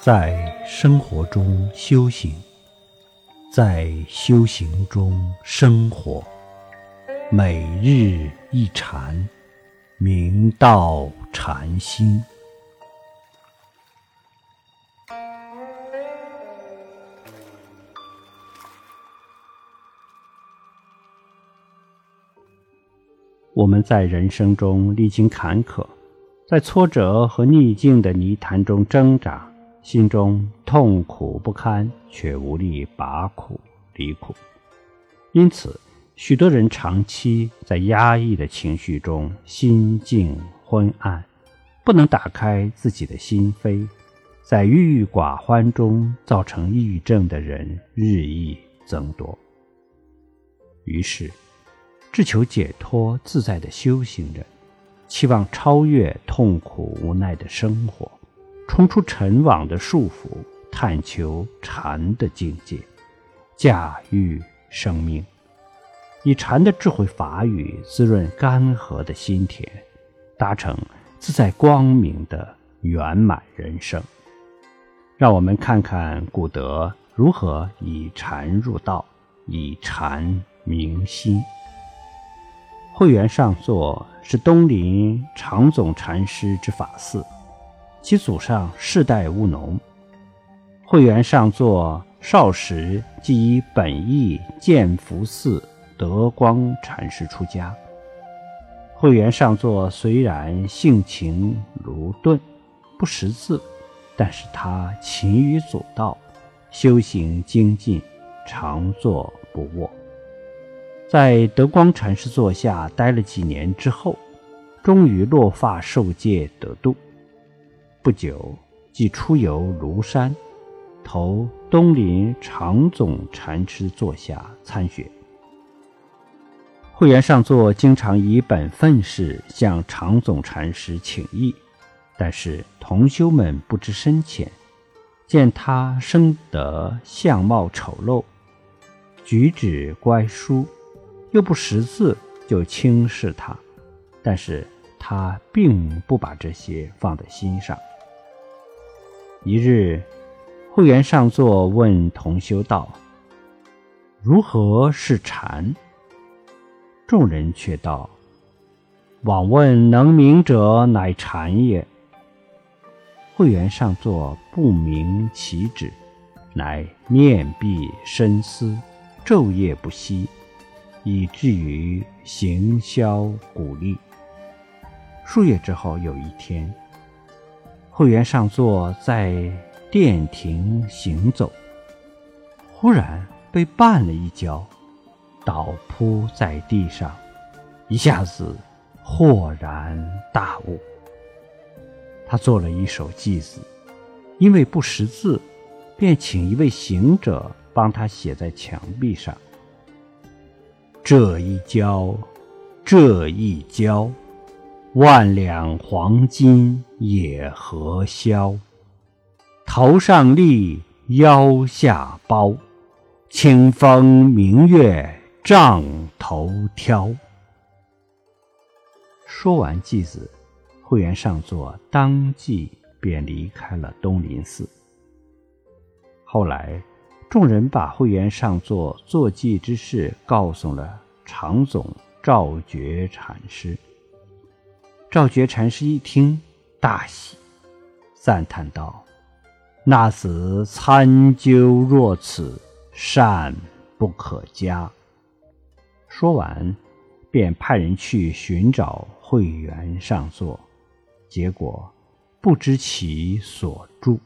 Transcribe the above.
在生活中修行，在修行中生活，每日一禅，明道禅心。我们在人生中历经坎坷，在挫折和逆境的泥潭中挣扎，心中痛苦不堪，却无力拔苦离苦。因此，许多人长期在压抑的情绪中，心境昏暗，不能打开自己的心扉，在郁郁寡欢中造成抑郁症的人日益增多。于是。志求解脱自在的修行人，期望超越痛苦无奈的生活，冲出尘网的束缚，探求禅的境界，驾驭生命，以禅的智慧法语滋润干涸的心田，达成自在光明的圆满人生。让我们看看古德如何以禅入道，以禅明心。慧远上座是东林常总禅师之法寺，其祖上世代务农。慧远上座少时即以本意建福寺德光禅师出家。慧远上座虽然性情鲁钝，不识字，但是他勤于祖道，修行精进，常坐不卧。在德光禅师座下待了几年之后，终于落发受戒得度。不久，即出游庐山，投东林常总禅师座下参学。会员上座经常以本分事向常总禅师请益，但是同修们不知深浅，见他生得相貌丑陋，举止乖疏。又不识字，就轻视他，但是他并不把这些放在心上。一日，会员上座问同修道：“如何是禅？”众人却道：“往问能明者，乃禅也。”会员上座不明其旨，乃面壁深思，昼夜不息。以至于行销鼓励。数月之后，有一天，会员上座在殿庭行走，忽然被绊了一跤，倒扑在地上，一下子豁然大悟。他做了一首偈子，因为不识字，便请一位行者帮他写在墙壁上。这一跤，这一跤，万两黄金也何销？头上笠，腰下包，清风明月帐头挑。说完偈子，会员上座当即便离开了东林寺。后来。众人把会员上座坐骑之事告诉了常总赵觉禅师。赵觉禅师一听，大喜，赞叹道：“那子参究若此，善不可加。”说完，便派人去寻找会员上座，结果不知其所住。